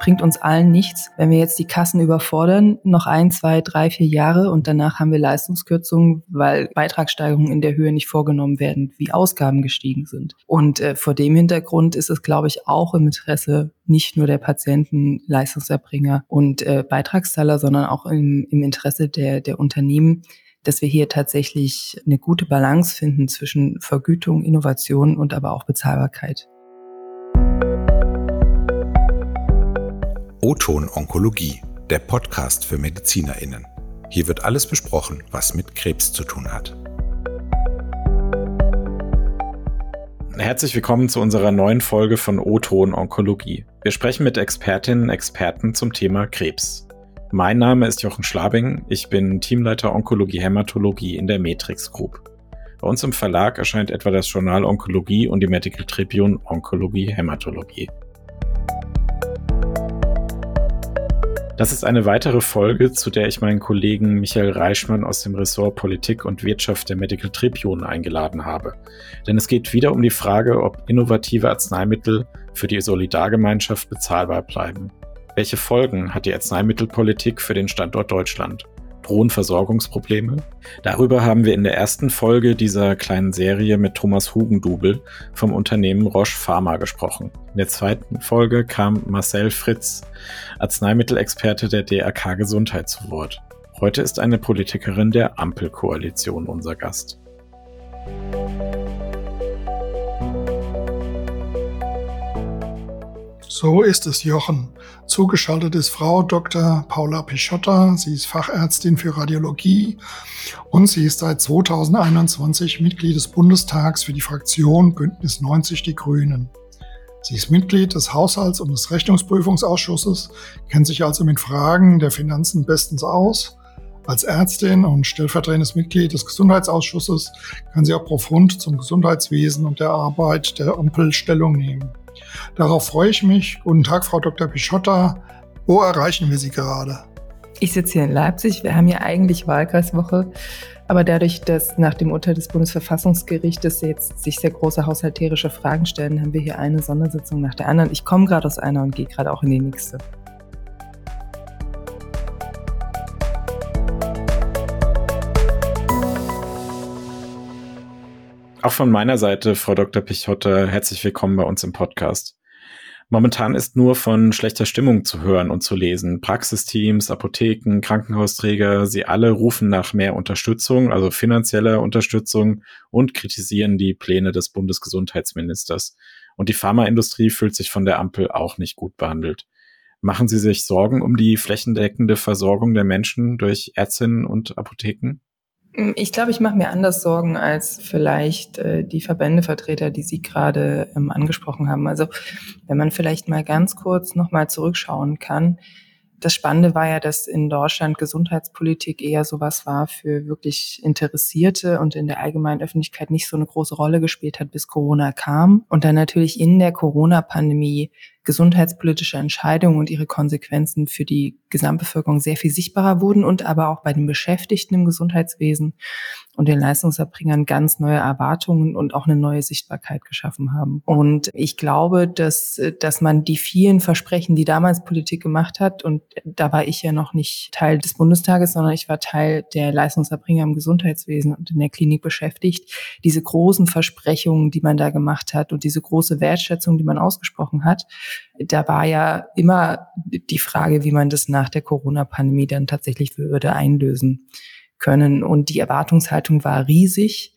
bringt uns allen nichts, wenn wir jetzt die Kassen überfordern, noch ein, zwei, drei, vier Jahre und danach haben wir Leistungskürzungen, weil Beitragssteigerungen in der Höhe nicht vorgenommen werden, wie Ausgaben gestiegen sind. Und äh, vor dem Hintergrund ist es, glaube ich, auch im Interesse nicht nur der Patienten, Leistungserbringer und äh, Beitragszahler, sondern auch im, im Interesse der, der Unternehmen, dass wir hier tatsächlich eine gute Balance finden zwischen Vergütung, Innovation und aber auch Bezahlbarkeit. O-Ton Onkologie, der Podcast für MedizinerInnen. Hier wird alles besprochen, was mit Krebs zu tun hat. Herzlich willkommen zu unserer neuen Folge von O-Ton Onkologie. Wir sprechen mit Expertinnen und Experten zum Thema Krebs. Mein Name ist Jochen Schlabing, ich bin Teamleiter Onkologie Hämatologie in der Matrix Group. Bei uns im Verlag erscheint etwa das Journal Onkologie und die Medical Tribune Onkologie Hämatologie. Das ist eine weitere Folge, zu der ich meinen Kollegen Michael Reichmann aus dem Ressort Politik und Wirtschaft der Medical Tribune eingeladen habe. Denn es geht wieder um die Frage, ob innovative Arzneimittel für die Solidargemeinschaft bezahlbar bleiben. Welche Folgen hat die Arzneimittelpolitik für den Standort Deutschland? Drohen Versorgungsprobleme? Darüber haben wir in der ersten Folge dieser kleinen Serie mit Thomas Hugendubel vom Unternehmen Roche Pharma gesprochen. In der zweiten Folge kam Marcel Fritz, Arzneimittelexperte der DRK Gesundheit zu Wort. Heute ist eine Politikerin der Ampelkoalition unser Gast. So ist es, Jochen. Zugeschaltet ist Frau Dr. Paula Pichotta. Sie ist Fachärztin für Radiologie und sie ist seit 2021 Mitglied des Bundestags für die Fraktion Bündnis 90 Die Grünen. Sie ist Mitglied des Haushalts- und des Rechnungsprüfungsausschusses, kennt sich also mit Fragen der Finanzen bestens aus. Als Ärztin und stellvertretendes Mitglied des Gesundheitsausschusses kann sie auch profund zum Gesundheitswesen und der Arbeit der Ampel Stellung nehmen. Darauf freue ich mich. Guten Tag, Frau Dr. Pichotta. Wo erreichen wir Sie gerade? Ich sitze hier in Leipzig. Wir haben ja eigentlich Wahlkreiswoche. Aber dadurch, dass nach dem Urteil des Bundesverfassungsgerichtes jetzt sich sehr große haushalterische Fragen stellen, haben wir hier eine Sondersitzung nach der anderen. Ich komme gerade aus einer und gehe gerade auch in die nächste. Auch von meiner Seite, Frau Dr. Pichotte, herzlich willkommen bei uns im Podcast. Momentan ist nur von schlechter Stimmung zu hören und zu lesen. Praxisteams, Apotheken, Krankenhausträger, sie alle rufen nach mehr Unterstützung, also finanzieller Unterstützung und kritisieren die Pläne des Bundesgesundheitsministers. Und die Pharmaindustrie fühlt sich von der Ampel auch nicht gut behandelt. Machen Sie sich Sorgen um die flächendeckende Versorgung der Menschen durch Ärztinnen und Apotheken? Hm, ich glaube, ich mache mir anders Sorgen als vielleicht äh, die Verbändevertreter, die Sie gerade ähm, angesprochen haben. Also wenn man vielleicht mal ganz kurz nochmal zurückschauen kann. Das Spannende war ja, dass in Deutschland Gesundheitspolitik eher sowas war für wirklich Interessierte und in der allgemeinen Öffentlichkeit nicht so eine große Rolle gespielt hat, bis Corona kam. Und dann natürlich in der Corona-Pandemie gesundheitspolitische Entscheidungen und ihre Konsequenzen für die Gesamtbevölkerung sehr viel sichtbarer wurden und aber auch bei den Beschäftigten im Gesundheitswesen und den Leistungserbringern ganz neue Erwartungen und auch eine neue Sichtbarkeit geschaffen haben. Und ich glaube, dass, dass man die vielen Versprechen, die damals Politik gemacht hat, und da war ich ja noch nicht Teil des Bundestages, sondern ich war Teil der Leistungserbringer im Gesundheitswesen und in der Klinik beschäftigt, diese großen Versprechungen, die man da gemacht hat und diese große Wertschätzung, die man ausgesprochen hat, da war ja immer die Frage, wie man das nach der Corona-Pandemie dann tatsächlich würde einlösen können. Und die Erwartungshaltung war riesig.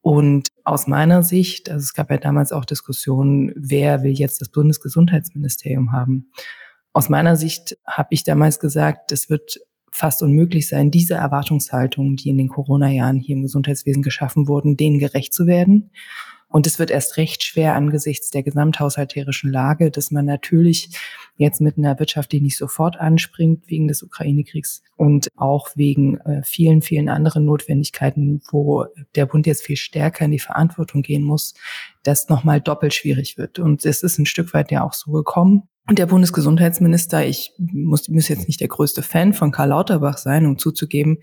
Und aus meiner Sicht, also es gab ja damals auch Diskussionen, wer will jetzt das Bundesgesundheitsministerium haben. Aus meiner Sicht habe ich damals gesagt, es wird fast unmöglich sein, diese Erwartungshaltungen, die in den Corona-Jahren hier im Gesundheitswesen geschaffen wurden, denen gerecht zu werden. Und es wird erst recht schwer angesichts der gesamthaushalterischen Lage, dass man natürlich jetzt mit einer Wirtschaft, die nicht sofort anspringt wegen des Ukraine-Kriegs und auch wegen äh, vielen, vielen anderen Notwendigkeiten, wo der Bund jetzt viel stärker in die Verantwortung gehen muss, das nochmal doppelt schwierig wird. Und es ist ein Stück weit ja auch so gekommen. Und der Bundesgesundheitsminister, ich muss, muss jetzt nicht der größte Fan von Karl Lauterbach sein, um zuzugeben,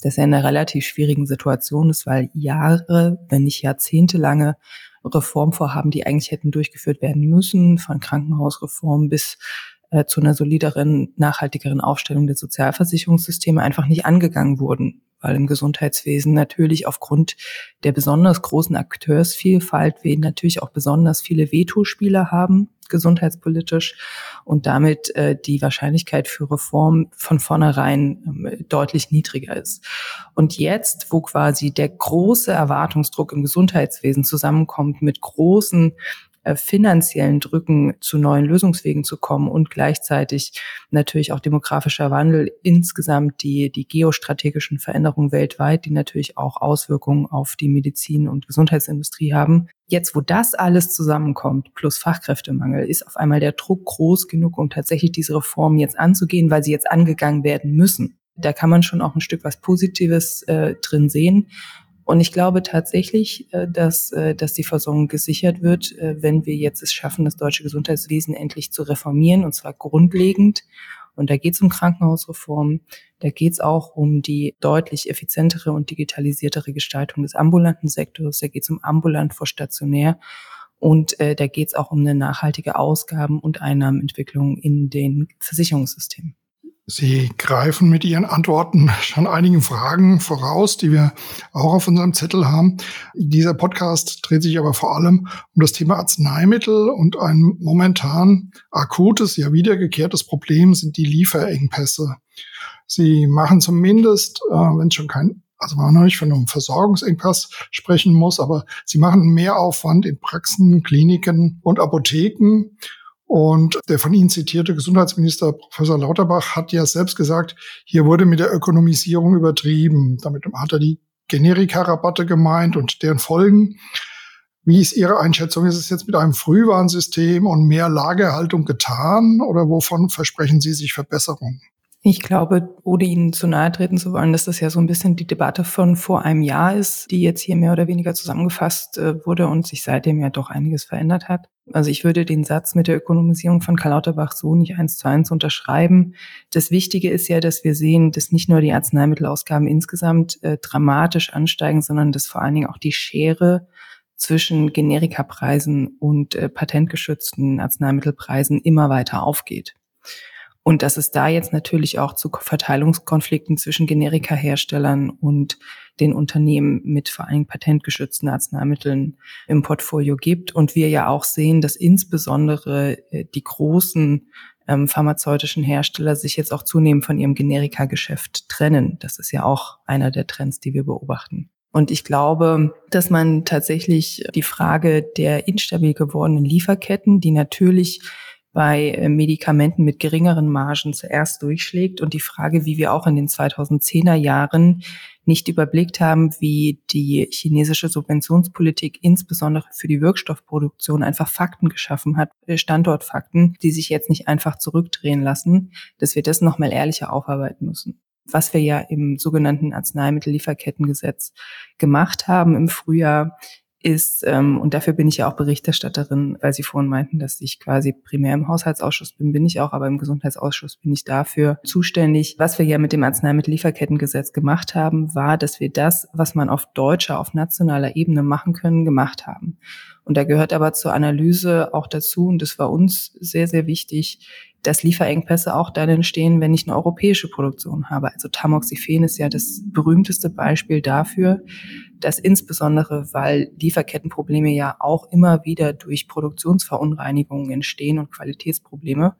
dass er in einer relativ schwierigen Situation ist, weil Jahre, wenn nicht jahrzehntelange Reformvorhaben, die eigentlich hätten durchgeführt werden müssen, von Krankenhausreform bis äh, zu einer solideren, nachhaltigeren Aufstellung der Sozialversicherungssysteme einfach nicht angegangen wurden weil im Gesundheitswesen natürlich aufgrund der besonders großen Akteursvielfalt wir natürlich auch besonders viele Vetospieler haben, gesundheitspolitisch, und damit äh, die Wahrscheinlichkeit für Reform von vornherein äh, deutlich niedriger ist. Und jetzt, wo quasi der große Erwartungsdruck im Gesundheitswesen zusammenkommt mit großen finanziellen Drücken zu neuen Lösungswegen zu kommen und gleichzeitig natürlich auch demografischer Wandel insgesamt die, die geostrategischen Veränderungen weltweit, die natürlich auch Auswirkungen auf die Medizin- und Gesundheitsindustrie haben. Jetzt, wo das alles zusammenkommt, plus Fachkräftemangel, ist auf einmal der Druck groß genug, um tatsächlich diese Reformen jetzt anzugehen, weil sie jetzt angegangen werden müssen. Da kann man schon auch ein Stück was Positives äh, drin sehen. Und ich glaube tatsächlich, äh, dass, äh, dass die Versorgung gesichert wird, äh, wenn wir jetzt es schaffen, das deutsche Gesundheitswesen endlich zu reformieren, und zwar grundlegend. Und da geht es um Krankenhausreform, da geht es auch um die deutlich effizientere und digitalisiertere Gestaltung des ambulanten Sektors, da geht es um ambulant vor stationär. Und äh, da geht es auch um eine nachhaltige Ausgaben- und Einnahmenentwicklung in den Versicherungssystemen. Sie greifen mit Ihren Antworten schon einigen Fragen voraus, die wir auch auf unserem Zettel haben. Dieser Podcast dreht sich aber vor allem um das Thema Arzneimittel und ein momentan akutes, ja wiedergekehrtes Problem sind die Lieferengpässe. Sie machen zumindest, äh, wenn es schon kein also man noch nicht von einem Versorgungsengpass sprechen muss, aber sie machen mehr Aufwand in Praxen, Kliniken und Apotheken und der von Ihnen zitierte Gesundheitsminister Professor Lauterbach hat ja selbst gesagt, hier wurde mit der Ökonomisierung übertrieben. Damit hat er die Generika-Rabatte gemeint und deren Folgen. Wie ist Ihre Einschätzung? Ist es jetzt mit einem Frühwarnsystem und mehr Lagerhaltung getan oder wovon versprechen Sie sich Verbesserungen? Ich glaube, ohne Ihnen zu nahe treten zu wollen, dass das ja so ein bisschen die Debatte von vor einem Jahr ist, die jetzt hier mehr oder weniger zusammengefasst äh, wurde und sich seitdem ja doch einiges verändert hat. Also ich würde den Satz mit der Ökonomisierung von Karl Lauterbach so nicht eins zu eins unterschreiben. Das Wichtige ist ja, dass wir sehen, dass nicht nur die Arzneimittelausgaben insgesamt äh, dramatisch ansteigen, sondern dass vor allen Dingen auch die Schere zwischen Generikapreisen und äh, patentgeschützten Arzneimittelpreisen immer weiter aufgeht. Und dass es da jetzt natürlich auch zu Verteilungskonflikten zwischen Generikaherstellern und den Unternehmen mit vor allem patentgeschützten Arzneimitteln im Portfolio gibt. Und wir ja auch sehen, dass insbesondere äh, die großen ähm, pharmazeutischen Hersteller sich jetzt auch zunehmend von ihrem Generikageschäft trennen. Das ist ja auch einer der Trends, die wir beobachten. Und ich glaube, dass man tatsächlich die Frage der instabil gewordenen Lieferketten, die natürlich bei äh, Medikamenten mit geringeren Margen zuerst durchschlägt und die Frage, wie wir auch in den 2010er Jahren nicht überblickt haben, wie die chinesische Subventionspolitik insbesondere für die Wirkstoffproduktion einfach Fakten geschaffen hat, äh, Standortfakten, die sich jetzt nicht einfach zurückdrehen lassen, dass wir das nochmal ehrlicher aufarbeiten müssen. Was wir ja im sogenannten Arzneimittellieferkettengesetz gemacht haben im Frühjahr, ist, ähm, und dafür bin ich ja auch Berichterstatterin, weil Sie vorhin meinten, dass ich quasi primär im Haushaltsausschuss bin, bin ich auch, aber im Gesundheitsausschuss bin ich dafür zuständig. Was wir ja mit dem Arzneimittellieferkettengesetz gemacht haben, war, dass wir das, was man auf deutscher, auf nationaler Ebene machen können, gemacht haben. Und da gehört aber zur Analyse auch dazu, und das war uns sehr, sehr wichtig, dass Lieferengpässe auch dann entstehen, wenn ich eine europäische Produktion habe. Also Tamoxifen ist ja das berühmteste Beispiel dafür, dass insbesondere, weil Lieferkettenprobleme ja auch immer wieder durch Produktionsverunreinigungen entstehen und Qualitätsprobleme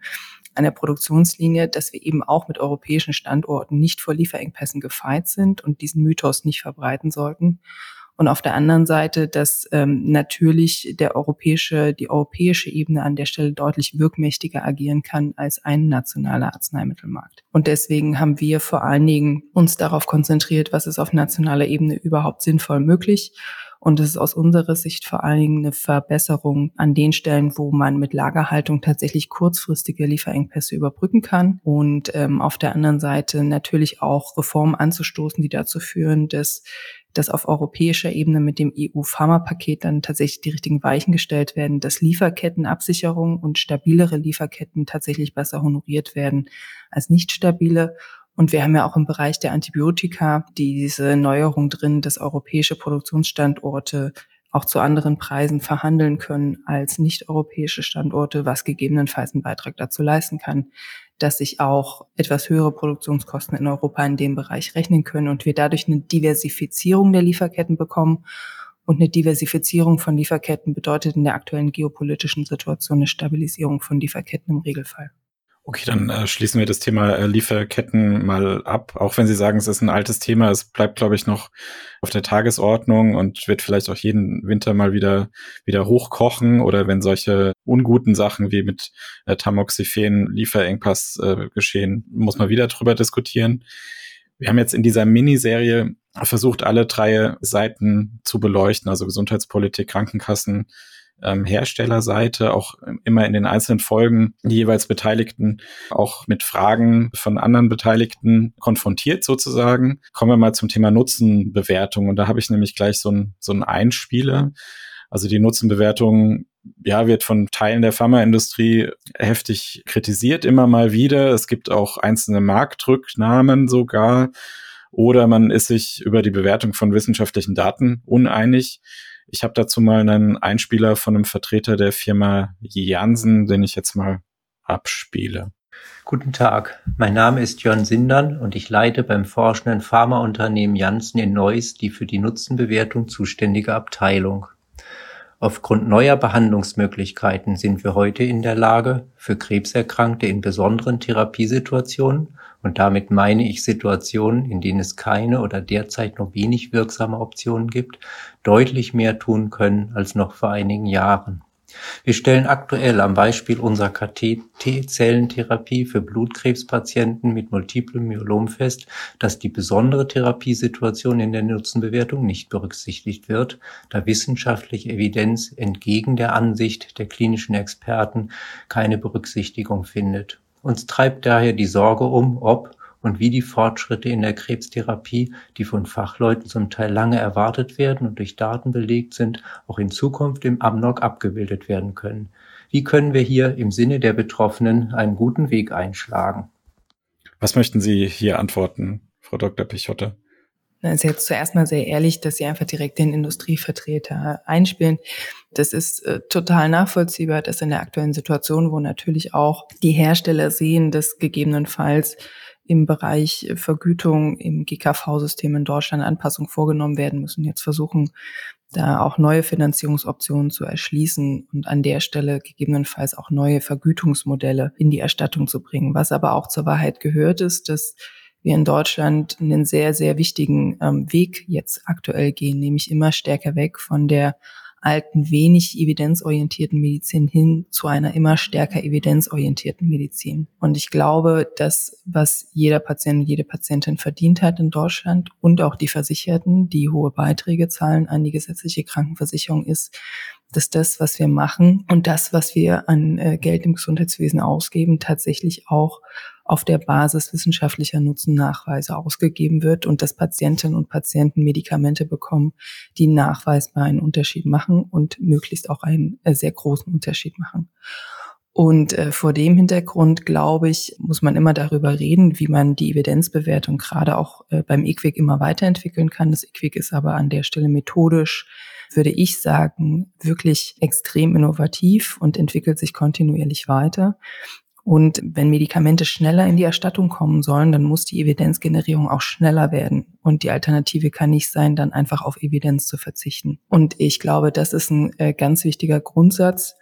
an der Produktionslinie, dass wir eben auch mit europäischen Standorten nicht vor Lieferengpässen gefeit sind und diesen Mythos nicht verbreiten sollten. Und auf der anderen Seite, dass ähm, natürlich der europäische, die europäische Ebene an der Stelle deutlich wirkmächtiger agieren kann als ein nationaler Arzneimittelmarkt. Und deswegen haben wir vor allen Dingen uns darauf konzentriert, was ist auf nationaler Ebene überhaupt sinnvoll möglich. Und es ist aus unserer Sicht vor allen Dingen eine Verbesserung an den Stellen, wo man mit Lagerhaltung tatsächlich kurzfristige Lieferengpässe überbrücken kann. Und ähm, auf der anderen Seite natürlich auch Reformen anzustoßen, die dazu führen, dass dass auf europäischer Ebene mit dem EU-Pharmapaket dann tatsächlich die richtigen Weichen gestellt werden, dass Lieferkettenabsicherung und stabilere Lieferketten tatsächlich besser honoriert werden als nicht stabile. Und wir haben ja auch im Bereich der Antibiotika diese Neuerung drin, dass europäische Produktionsstandorte auch zu anderen Preisen verhandeln können als nicht-europäische Standorte, was gegebenenfalls einen Beitrag dazu leisten kann, dass sich auch etwas höhere Produktionskosten in Europa in dem Bereich rechnen können und wir dadurch eine Diversifizierung der Lieferketten bekommen. Und eine Diversifizierung von Lieferketten bedeutet in der aktuellen geopolitischen Situation eine Stabilisierung von Lieferketten im Regelfall. Okay, dann äh, schließen wir das Thema äh, Lieferketten mal ab. Auch wenn Sie sagen, es ist ein altes Thema, es bleibt, glaube ich, noch auf der Tagesordnung und wird vielleicht auch jeden Winter mal wieder wieder hochkochen oder wenn solche unguten Sachen wie mit äh, Tamoxifen Lieferengpass äh, geschehen, muss man wieder drüber diskutieren. Wir haben jetzt in dieser Miniserie versucht, alle drei Seiten zu beleuchten, also Gesundheitspolitik, Krankenkassen, ähm, Herstellerseite, auch immer in den einzelnen Folgen die jeweils Beteiligten auch mit Fragen von anderen Beteiligten konfrontiert sozusagen. Kommen wir mal zum Thema Nutzenbewertung. Und da habe ich nämlich gleich so ein, so ein Einspieler. Also die Nutzenbewertung ja, wird von Teilen der Pharmaindustrie heftig kritisiert, immer mal wieder. Es gibt auch einzelne Marktrücknahmen sogar. Oder man ist sich über die Bewertung von wissenschaftlichen Daten uneinig. Ich habe dazu mal einen Einspieler von einem Vertreter der Firma Jansen, den ich jetzt mal abspiele. Guten Tag, mein Name ist Jörn Sindern und ich leite beim forschenden Pharmaunternehmen Janssen in Neuss die für die Nutzenbewertung zuständige Abteilung. Aufgrund neuer Behandlungsmöglichkeiten sind wir heute in der Lage, für Krebserkrankte in besonderen Therapiesituationen und damit meine ich Situationen, in denen es keine oder derzeit nur wenig wirksame Optionen gibt, deutlich mehr tun können als noch vor einigen Jahren. Wir stellen aktuell am Beispiel unserer KT-Zellentherapie für Blutkrebspatienten mit multiplem Myelom fest, dass die besondere Therapiesituation in der Nutzenbewertung nicht berücksichtigt wird, da wissenschaftliche Evidenz entgegen der Ansicht der klinischen Experten keine Berücksichtigung findet. Uns treibt daher die Sorge um, ob und wie die Fortschritte in der Krebstherapie, die von Fachleuten zum Teil lange erwartet werden und durch Daten belegt sind, auch in Zukunft im Amnok abgebildet werden können. Wie können wir hier im Sinne der Betroffenen einen guten Weg einschlagen? Was möchten Sie hier antworten, Frau Dr. Pichotte? ist jetzt zuerst mal sehr ehrlich, dass sie einfach direkt den Industrievertreter einspielen. Das ist äh, total nachvollziehbar, dass in der aktuellen Situation, wo natürlich auch die Hersteller sehen, dass gegebenenfalls im Bereich Vergütung im GKV-System in Deutschland Anpassungen vorgenommen werden müssen, jetzt versuchen, da auch neue Finanzierungsoptionen zu erschließen und an der Stelle gegebenenfalls auch neue Vergütungsmodelle in die Erstattung zu bringen. Was aber auch zur Wahrheit gehört, ist, dass wir in Deutschland einen sehr, sehr wichtigen ähm, Weg jetzt aktuell gehen, nämlich immer stärker weg von der alten, wenig evidenzorientierten Medizin hin zu einer immer stärker evidenzorientierten Medizin. Und ich glaube, dass was jeder Patient und jede Patientin verdient hat in Deutschland und auch die Versicherten, die hohe Beiträge zahlen an die gesetzliche Krankenversicherung ist, dass das, was wir machen und das, was wir an äh, Geld im Gesundheitswesen ausgeben, tatsächlich auch auf der Basis wissenschaftlicher Nutzennachweise ausgegeben wird und dass Patientinnen und Patienten Medikamente bekommen, die nachweisbar einen Unterschied machen und möglichst auch einen äh, sehr großen Unterschied machen. Und äh, vor dem Hintergrund, glaube ich, muss man immer darüber reden, wie man die Evidenzbewertung gerade auch äh, beim IQWIC immer weiterentwickeln kann. Das IQWIC ist aber an der Stelle methodisch, würde ich sagen, wirklich extrem innovativ und entwickelt sich kontinuierlich weiter. Und wenn Medikamente schneller in die Erstattung kommen sollen, dann muss die Evidenzgenerierung auch schneller werden. Und die Alternative kann nicht sein, dann einfach auf Evidenz zu verzichten. Und ich glaube, das ist ein äh, ganz wichtiger Grundsatz.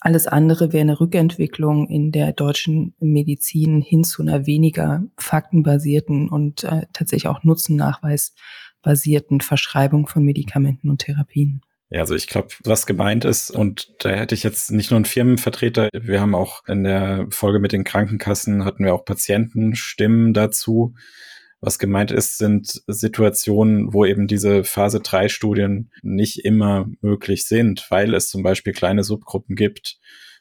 Alles andere wäre eine Rückentwicklung in der deutschen Medizin hin zu einer weniger faktenbasierten und äh, tatsächlich auch nutzennachweisbasierten Verschreibung von Medikamenten und Therapien. Ja, also ich glaube, was gemeint ist, und da hätte ich jetzt nicht nur einen Firmenvertreter, wir haben auch in der Folge mit den Krankenkassen, hatten wir auch Patientenstimmen dazu. Was gemeint ist, sind Situationen, wo eben diese Phase 3 Studien nicht immer möglich sind, weil es zum Beispiel kleine Subgruppen gibt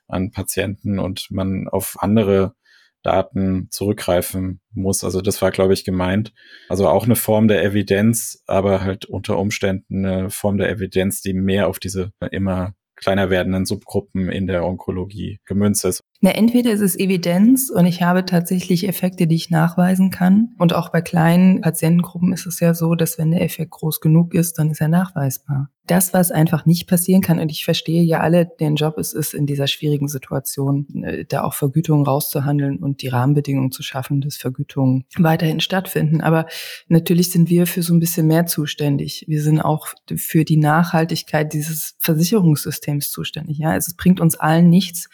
an Patienten und man auf andere Daten zurückgreifen muss. Also das war, glaube ich, gemeint. Also auch eine Form der Evidenz, aber halt unter Umständen eine Form der Evidenz, die mehr auf diese immer kleiner werdenden Subgruppen in der Onkologie gemünzt ist. Na, entweder ist es Evidenz und ich habe tatsächlich Effekte, die ich nachweisen kann. Und auch bei kleinen Patientengruppen ist es ja so, dass wenn der Effekt groß genug ist, dann ist er nachweisbar. Das, was einfach nicht passieren kann, und ich verstehe ja alle, deren Job es ist, in dieser schwierigen Situation, äh, da auch Vergütungen rauszuhandeln und die Rahmenbedingungen zu schaffen, dass Vergütungen weiterhin stattfinden. Aber natürlich sind wir für so ein bisschen mehr zuständig. Wir sind auch für die Nachhaltigkeit dieses Versicherungssystems zuständig. Ja, also es bringt uns allen nichts,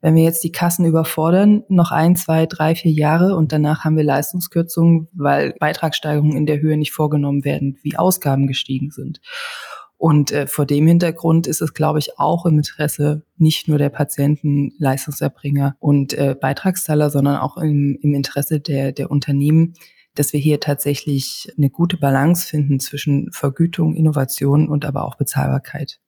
wenn wir jetzt die Kassen überfordern, noch ein, zwei, drei, vier Jahre und danach haben wir Leistungskürzungen, weil Beitragssteigerungen in der Höhe nicht vorgenommen werden, wie Ausgaben gestiegen sind. Und äh, vor dem Hintergrund ist es, glaube ich, auch im Interesse nicht nur der Patienten, Leistungserbringer und äh, Beitragszahler, sondern auch im, im Interesse der, der Unternehmen, dass wir hier tatsächlich eine gute Balance finden zwischen Vergütung, Innovation und aber auch Bezahlbarkeit.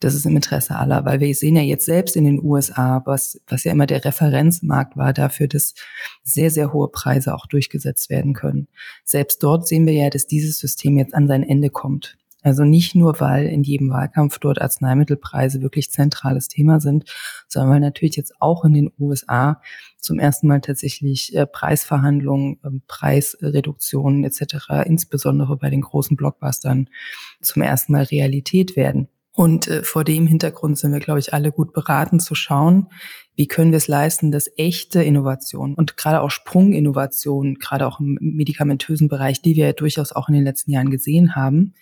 Das ist im Interesse aller, weil wir sehen ja jetzt selbst in den USA, was, was ja immer der Referenzmarkt war dafür, dass sehr, sehr hohe Preise auch durchgesetzt werden können. Selbst dort sehen wir ja, dass dieses System jetzt an sein Ende kommt. Also nicht nur, weil in jedem Wahlkampf dort Arzneimittelpreise wirklich zentrales Thema sind, sondern weil natürlich jetzt auch in den USA zum ersten Mal tatsächlich äh, Preisverhandlungen, äh, Preisreduktionen etc., insbesondere bei den großen Blockbustern, zum ersten Mal Realität werden. Und äh, vor dem Hintergrund sind wir, glaube ich, alle gut beraten zu schauen, wie können wir es leisten, dass echte Innovation und gerade auch Sprunginnovation, gerade auch im medikamentösen Bereich, die wir ja durchaus auch in den letzten Jahren gesehen haben,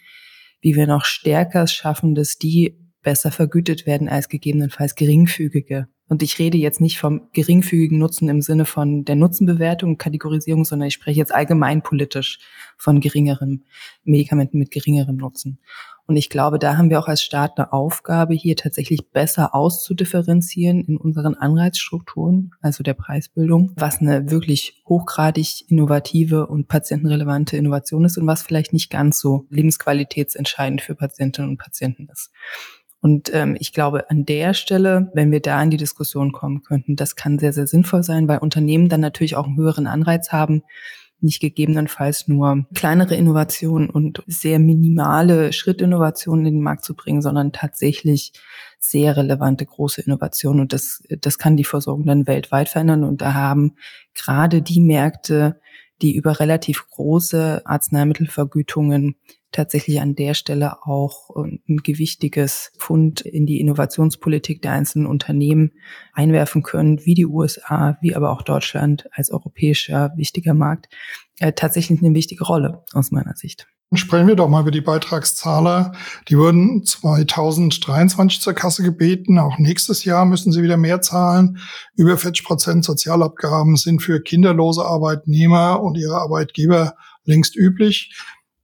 wie wir noch stärker schaffen, dass die besser vergütet werden als gegebenenfalls geringfügige. Und ich rede jetzt nicht vom geringfügigen Nutzen im Sinne von der Nutzenbewertung, Kategorisierung, sondern ich spreche jetzt allgemein politisch von geringerem Medikamenten mit geringerem Nutzen. Und ich glaube, da haben wir auch als Staat eine Aufgabe, hier tatsächlich besser auszudifferenzieren in unseren Anreizstrukturen, also der Preisbildung, was eine wirklich hochgradig innovative und patientenrelevante Innovation ist und was vielleicht nicht ganz so lebensqualitätsentscheidend für Patientinnen und Patienten ist. Und ähm, ich glaube, an der Stelle, wenn wir da in die Diskussion kommen könnten, das kann sehr, sehr sinnvoll sein, weil Unternehmen dann natürlich auch einen höheren Anreiz haben, nicht gegebenenfalls nur kleinere Innovationen und sehr minimale Schrittinnovationen in den Markt zu bringen, sondern tatsächlich sehr relevante große Innovationen. Und das, das kann die Versorgung dann weltweit verändern. Und da haben gerade die Märkte, die über relativ große Arzneimittelvergütungen tatsächlich an der Stelle auch ein gewichtiges Fund in die Innovationspolitik der einzelnen Unternehmen einwerfen können, wie die USA, wie aber auch Deutschland als europäischer wichtiger Markt, äh, tatsächlich eine wichtige Rolle aus meiner Sicht. Sprechen wir doch mal über die Beitragszahler. Die wurden 2023 zur Kasse gebeten. Auch nächstes Jahr müssen sie wieder mehr zahlen. Über 40 Prozent Sozialabgaben sind für kinderlose Arbeitnehmer und ihre Arbeitgeber längst üblich.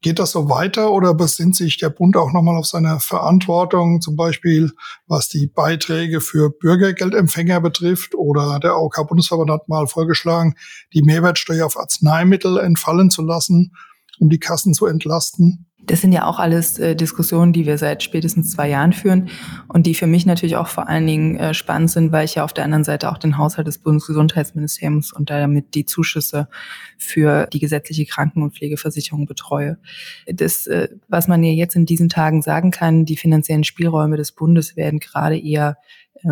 Geht das so weiter oder besinnt sich der Bund auch nochmal auf seine Verantwortung, zum Beispiel was die Beiträge für Bürgergeldempfänger betrifft? Oder der AOK-Bundesverband hat mal vorgeschlagen, die Mehrwertsteuer auf Arzneimittel entfallen zu lassen, um die Kassen zu entlasten. Das sind ja auch alles äh, Diskussionen, die wir seit spätestens zwei Jahren führen und die für mich natürlich auch vor allen Dingen äh, spannend sind, weil ich ja auf der anderen Seite auch den Haushalt des Bundesgesundheitsministeriums und damit die Zuschüsse für die gesetzliche Kranken- und Pflegeversicherung betreue. Das, äh, was man ja jetzt in diesen Tagen sagen kann, die finanziellen Spielräume des Bundes werden gerade eher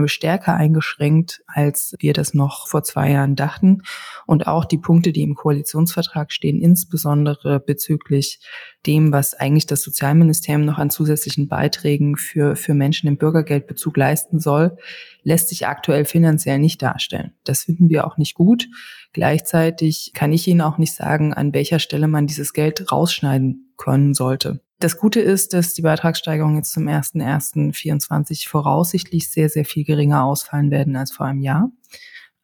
stärker eingeschränkt, als wir das noch vor zwei Jahren dachten. Und auch die Punkte, die im Koalitionsvertrag stehen, insbesondere bezüglich dem, was eigentlich das Sozialministerium noch an zusätzlichen Beiträgen für, für Menschen im Bürgergeldbezug leisten soll, lässt sich aktuell finanziell nicht darstellen. Das finden wir auch nicht gut. Gleichzeitig kann ich Ihnen auch nicht sagen, an welcher Stelle man dieses Geld rausschneiden können sollte. Das Gute ist, dass die Beitragssteigerungen jetzt zum 1.1.24 voraussichtlich sehr, sehr viel geringer ausfallen werden als vor einem Jahr.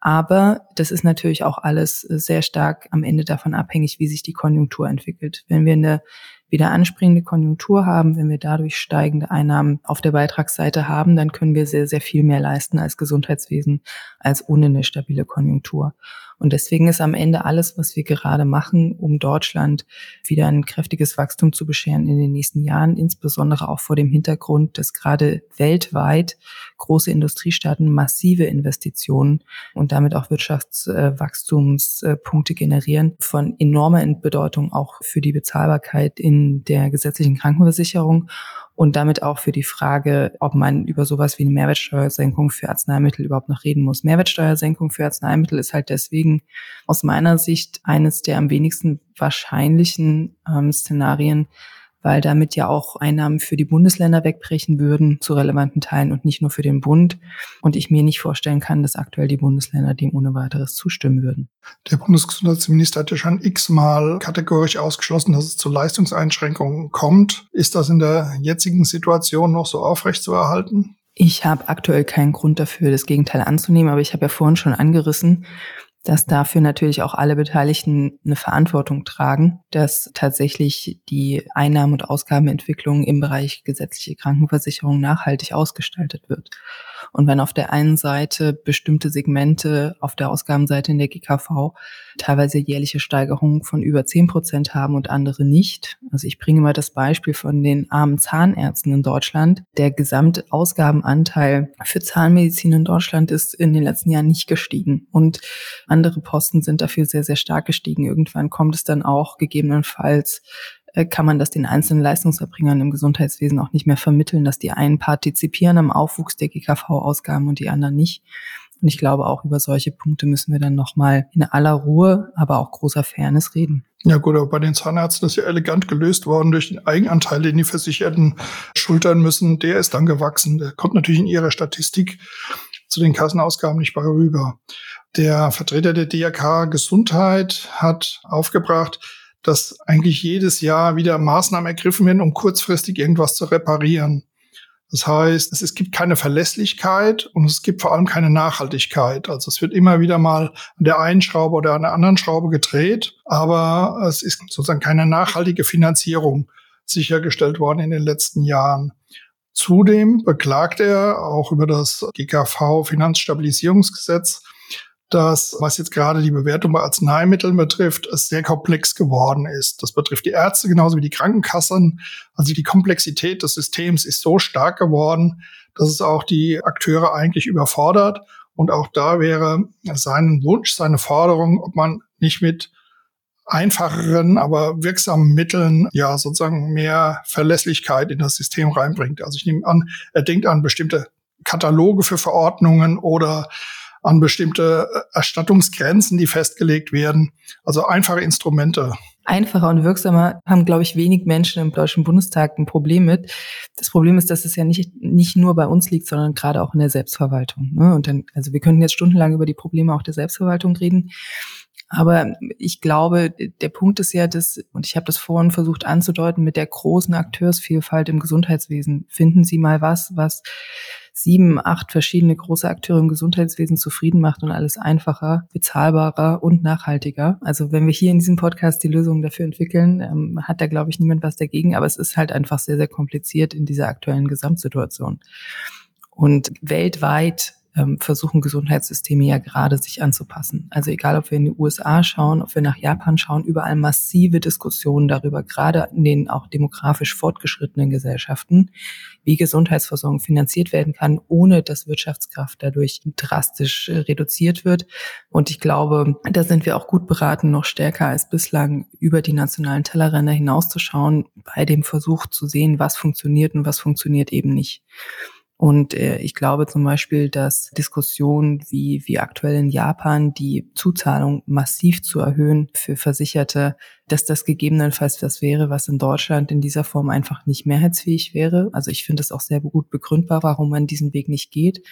Aber das ist natürlich auch alles sehr stark am Ende davon abhängig, wie sich die Konjunktur entwickelt. Wenn wir eine wieder anspringende Konjunktur haben, wenn wir dadurch steigende Einnahmen auf der Beitragsseite haben, dann können wir sehr, sehr viel mehr leisten als Gesundheitswesen als ohne eine stabile Konjunktur. Und deswegen ist am Ende alles, was wir gerade machen, um Deutschland wieder ein kräftiges Wachstum zu bescheren in den nächsten Jahren, insbesondere auch vor dem Hintergrund, dass gerade weltweit große Industriestaaten massive Investitionen und damit auch Wirtschaftswachstumspunkte generieren, von enormer Bedeutung auch für die Bezahlbarkeit in der gesetzlichen Krankenversicherung und damit auch für die Frage, ob man über sowas wie eine Mehrwertsteuersenkung für Arzneimittel überhaupt noch reden muss. Mehrwertsteuersenkung für Arzneimittel ist halt deswegen aus meiner Sicht eines der am wenigsten wahrscheinlichen ähm, Szenarien, weil damit ja auch Einnahmen für die Bundesländer wegbrechen würden zu relevanten Teilen und nicht nur für den Bund. Und ich mir nicht vorstellen kann, dass aktuell die Bundesländer dem ohne weiteres zustimmen würden. Der Bundesgesundheitsminister hat ja schon x-mal kategorisch ausgeschlossen, dass es zu Leistungseinschränkungen kommt. Ist das in der jetzigen Situation noch so aufrechtzuerhalten? Ich habe aktuell keinen Grund dafür, das Gegenteil anzunehmen, aber ich habe ja vorhin schon angerissen, dass dafür natürlich auch alle Beteiligten eine Verantwortung tragen, dass tatsächlich die Einnahmen- und Ausgabenentwicklung im Bereich gesetzliche Krankenversicherung nachhaltig ausgestaltet wird. Und wenn auf der einen Seite bestimmte Segmente auf der Ausgabenseite in der GKV teilweise jährliche Steigerungen von über zehn Prozent haben und andere nicht. Also ich bringe mal das Beispiel von den armen Zahnärzten in Deutschland. Der Gesamtausgabenanteil für Zahnmedizin in Deutschland ist in den letzten Jahren nicht gestiegen und andere Posten sind dafür sehr, sehr stark gestiegen. Irgendwann kommt es dann auch gegebenenfalls kann man das den einzelnen Leistungserbringern im Gesundheitswesen auch nicht mehr vermitteln, dass die einen partizipieren am Aufwuchs der GKV-Ausgaben und die anderen nicht. Und ich glaube, auch über solche Punkte müssen wir dann nochmal in aller Ruhe, aber auch großer Fairness reden. Ja gut, aber bei den Zahnärzten ist ja elegant gelöst worden durch den Eigenanteil, den die Versicherten schultern müssen. Der ist dann gewachsen. Der kommt natürlich in ihrer Statistik zu den Kassenausgaben nicht bei rüber. Der Vertreter der DRK Gesundheit hat aufgebracht, dass eigentlich jedes Jahr wieder Maßnahmen ergriffen werden, um kurzfristig irgendwas zu reparieren. Das heißt, es, gibt keine Verlässlichkeit und es gibt vor allem keine Nachhaltigkeit. Also es wird immer wieder mal an der einen Schraube oder an der anderen Schraube gedreht, aber es ist sozusagen keine nachhaltige Finanzierung sichergestellt worden in den letzten Jahren. Zudem beklagt er auch über das GKV Finanzstabilisierungsgesetz, dass, was jetzt gerade die Bewertung bei Arzneimitteln betrifft, es sehr komplex geworden ist. Das betrifft die Ärzte genauso wie die Krankenkassen. Also die Komplexität des Systems ist so stark geworden, dass es auch die Akteure eigentlich überfordert. Und auch da wäre sein Wunsch, seine Forderung, ob man nicht mit einfacheren, aber wirksamen Mitteln ja sozusagen mehr Verlässlichkeit in das System reinbringt. Also ich nehme an, er denkt an bestimmte Kataloge für Verordnungen oder an bestimmte äh, Erstattungsgrenzen, die festgelegt werden. Also einfache Instrumente. Einfacher und wirksamer haben, glaube ich, wenig Menschen im Deutschen Bundestag ein Problem mit. Das Problem ist, dass es ja nicht, nicht nur bei uns liegt, sondern gerade auch in der Selbstverwaltung. Ne? Und dann, also wir könnten jetzt stundenlang über die Probleme auch der Selbstverwaltung reden. Aber ich glaube, der Punkt ist ja, dass, und ich habe das vorhin versucht anzudeuten, mit der großen Akteursvielfalt im Gesundheitswesen, finden Sie mal was, was sieben, acht verschiedene große Akteure im Gesundheitswesen zufrieden macht und alles einfacher, bezahlbarer und nachhaltiger. Also wenn wir hier in diesem Podcast die Lösungen dafür entwickeln, ähm, hat da, glaube ich, niemand was dagegen. Aber es ist halt einfach sehr, sehr kompliziert in dieser aktuellen Gesamtsituation. Und weltweit ähm, versuchen Gesundheitssysteme ja gerade sich anzupassen. Also egal, ob wir in die USA schauen, ob wir nach Japan schauen, überall massive Diskussionen darüber, gerade in den auch demografisch fortgeschrittenen Gesellschaften, wie Gesundheitsversorgung finanziert werden kann, ohne dass Wirtschaftskraft dadurch drastisch äh, reduziert wird. Und ich glaube, da sind wir auch gut beraten, noch stärker als bislang über die nationalen Tellerränder hinauszuschauen, bei dem Versuch zu sehen, was funktioniert und was funktioniert eben nicht. Und äh, ich glaube zum Beispiel, dass Diskussionen wie, wie aktuell in Japan die Zuzahlung massiv zu erhöhen für Versicherte, dass das gegebenenfalls das wäre, was in Deutschland in dieser Form einfach nicht mehrheitsfähig wäre. Also ich finde es auch sehr gut begründbar, warum man diesen Weg nicht geht.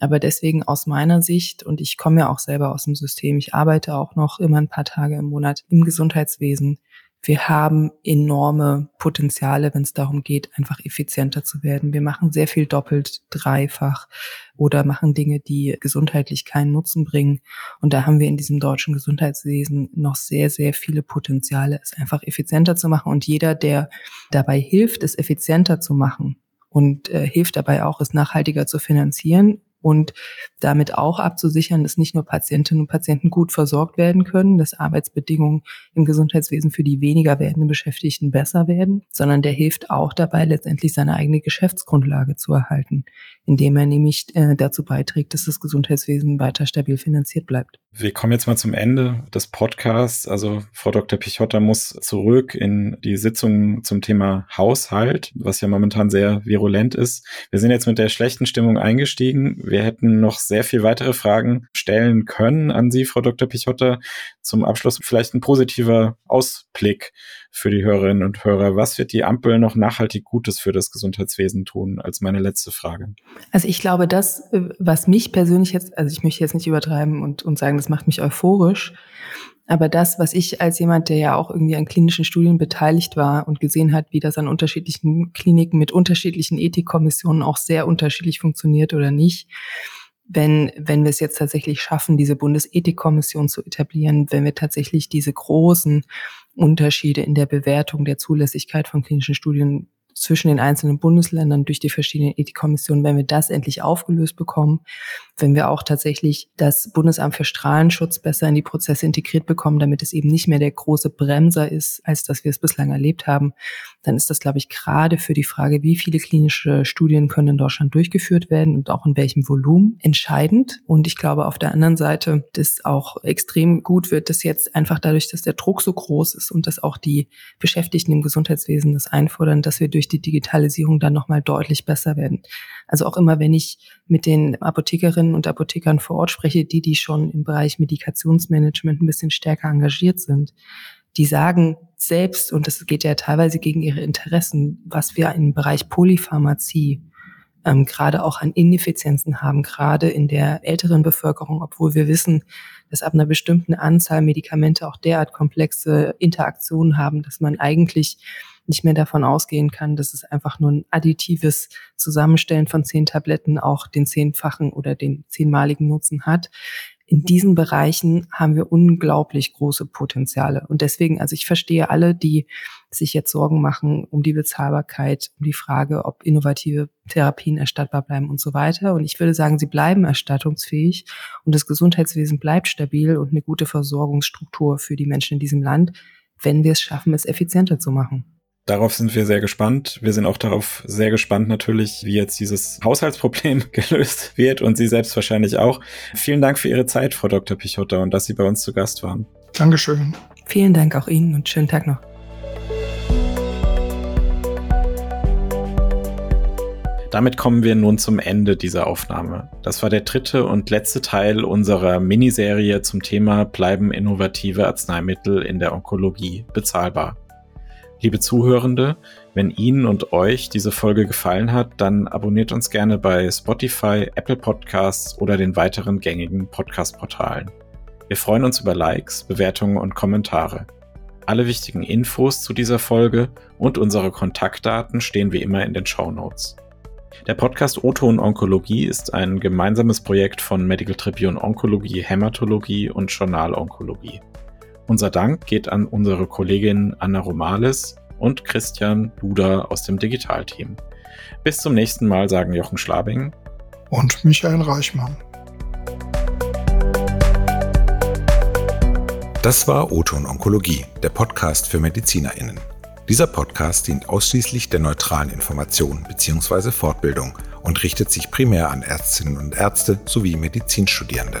Aber deswegen aus meiner Sicht, und ich komme ja auch selber aus dem System, ich arbeite auch noch immer ein paar Tage im Monat im Gesundheitswesen, wir haben enorme Potenziale, wenn es darum geht, einfach effizienter zu werden. Wir machen sehr viel doppelt, dreifach oder machen Dinge, die gesundheitlich keinen Nutzen bringen. Und da haben wir in diesem deutschen Gesundheitswesen noch sehr, sehr viele Potenziale, es einfach effizienter zu machen. Und jeder, der dabei hilft, es effizienter zu machen und äh, hilft dabei auch, es nachhaltiger zu finanzieren, und damit auch abzusichern, dass nicht nur Patientinnen und Patienten gut versorgt werden können, dass Arbeitsbedingungen im Gesundheitswesen für die weniger werdenden Beschäftigten besser werden, sondern der hilft auch dabei, letztendlich seine eigene Geschäftsgrundlage zu erhalten, indem er nämlich äh, dazu beiträgt, dass das Gesundheitswesen weiter stabil finanziert bleibt. Wir kommen jetzt mal zum Ende des Podcasts. Also Frau Dr. Pichotta muss zurück in die Sitzung zum Thema Haushalt, was ja momentan sehr virulent ist. Wir sind jetzt mit der schlechten Stimmung eingestiegen. Wir hätten noch sehr viel weitere Fragen stellen können an Sie, Frau Dr. Pichotta. Zum Abschluss vielleicht ein positiver Ausblick für die Hörerinnen und Hörer. Was wird die Ampel noch nachhaltig Gutes für das Gesundheitswesen tun, als meine letzte Frage? Also ich glaube, das, was mich persönlich jetzt, also ich möchte jetzt nicht übertreiben und, und sagen, das macht mich euphorisch, aber das, was ich als jemand, der ja auch irgendwie an klinischen Studien beteiligt war und gesehen hat, wie das an unterschiedlichen Kliniken mit unterschiedlichen Ethikkommissionen auch sehr unterschiedlich funktioniert oder nicht, wenn, wenn wir es jetzt tatsächlich schaffen, diese Bundesethikkommission zu etablieren, wenn wir tatsächlich diese großen Unterschiede in der Bewertung der Zulässigkeit von klinischen Studien zwischen den einzelnen Bundesländern durch die verschiedenen Ethikkommissionen, wenn wir das endlich aufgelöst bekommen, wenn wir auch tatsächlich das Bundesamt für Strahlenschutz besser in die Prozesse integriert bekommen, damit es eben nicht mehr der große Bremser ist, als dass wir es bislang erlebt haben, dann ist das, glaube ich, gerade für die Frage, wie viele klinische Studien können in Deutschland durchgeführt werden und auch in welchem Volumen entscheidend. Und ich glaube auf der anderen Seite, dass auch extrem gut wird, dass jetzt einfach dadurch, dass der Druck so groß ist und dass auch die Beschäftigten im Gesundheitswesen das einfordern, dass wir durch die Digitalisierung dann nochmal deutlich besser werden. Also auch immer, wenn ich mit den Apothekerinnen und Apothekern vor Ort spreche, die, die schon im Bereich Medikationsmanagement ein bisschen stärker engagiert sind, die sagen selbst, und das geht ja teilweise gegen ihre Interessen, was wir im Bereich Polypharmazie ähm, gerade auch an Ineffizienzen haben, gerade in der älteren Bevölkerung, obwohl wir wissen, dass ab einer bestimmten Anzahl Medikamente auch derart komplexe Interaktionen haben, dass man eigentlich nicht mehr davon ausgehen kann, dass es einfach nur ein additives Zusammenstellen von zehn Tabletten auch den zehnfachen oder den zehnmaligen Nutzen hat. In diesen Bereichen haben wir unglaublich große Potenziale. Und deswegen, also ich verstehe alle, die sich jetzt Sorgen machen um die Bezahlbarkeit, um die Frage, ob innovative Therapien erstattbar bleiben und so weiter. Und ich würde sagen, sie bleiben erstattungsfähig und das Gesundheitswesen bleibt stabil und eine gute Versorgungsstruktur für die Menschen in diesem Land, wenn wir es schaffen, es effizienter zu machen. Darauf sind wir sehr gespannt. Wir sind auch darauf sehr gespannt natürlich, wie jetzt dieses Haushaltsproblem gelöst wird und Sie selbst wahrscheinlich auch. Vielen Dank für Ihre Zeit, Frau Dr. Pichotta, und dass Sie bei uns zu Gast waren. Dankeschön. Vielen Dank auch Ihnen und schönen Tag noch. Damit kommen wir nun zum Ende dieser Aufnahme. Das war der dritte und letzte Teil unserer Miniserie zum Thema Bleiben innovative Arzneimittel in der Onkologie bezahlbar? Liebe Zuhörende, wenn Ihnen und euch diese Folge gefallen hat, dann abonniert uns gerne bei Spotify, Apple Podcasts oder den weiteren gängigen Podcast-Portalen. Wir freuen uns über Likes, Bewertungen und Kommentare. Alle wichtigen Infos zu dieser Folge und unsere Kontaktdaten stehen wie immer in den Show Notes. Der Podcast Oton Onkologie ist ein gemeinsames Projekt von Medical Tribune Onkologie, Hämatologie und Journal Onkologie. Unser Dank geht an unsere Kollegin Anna Romales und Christian Duda aus dem Digitalteam. Bis zum nächsten Mal sagen Jochen Schlabing und Michael Reichmann. Das war Oton Onkologie, der Podcast für MedizinerInnen. Dieser Podcast dient ausschließlich der neutralen Information bzw. Fortbildung und richtet sich primär an Ärztinnen und Ärzte sowie Medizinstudierende.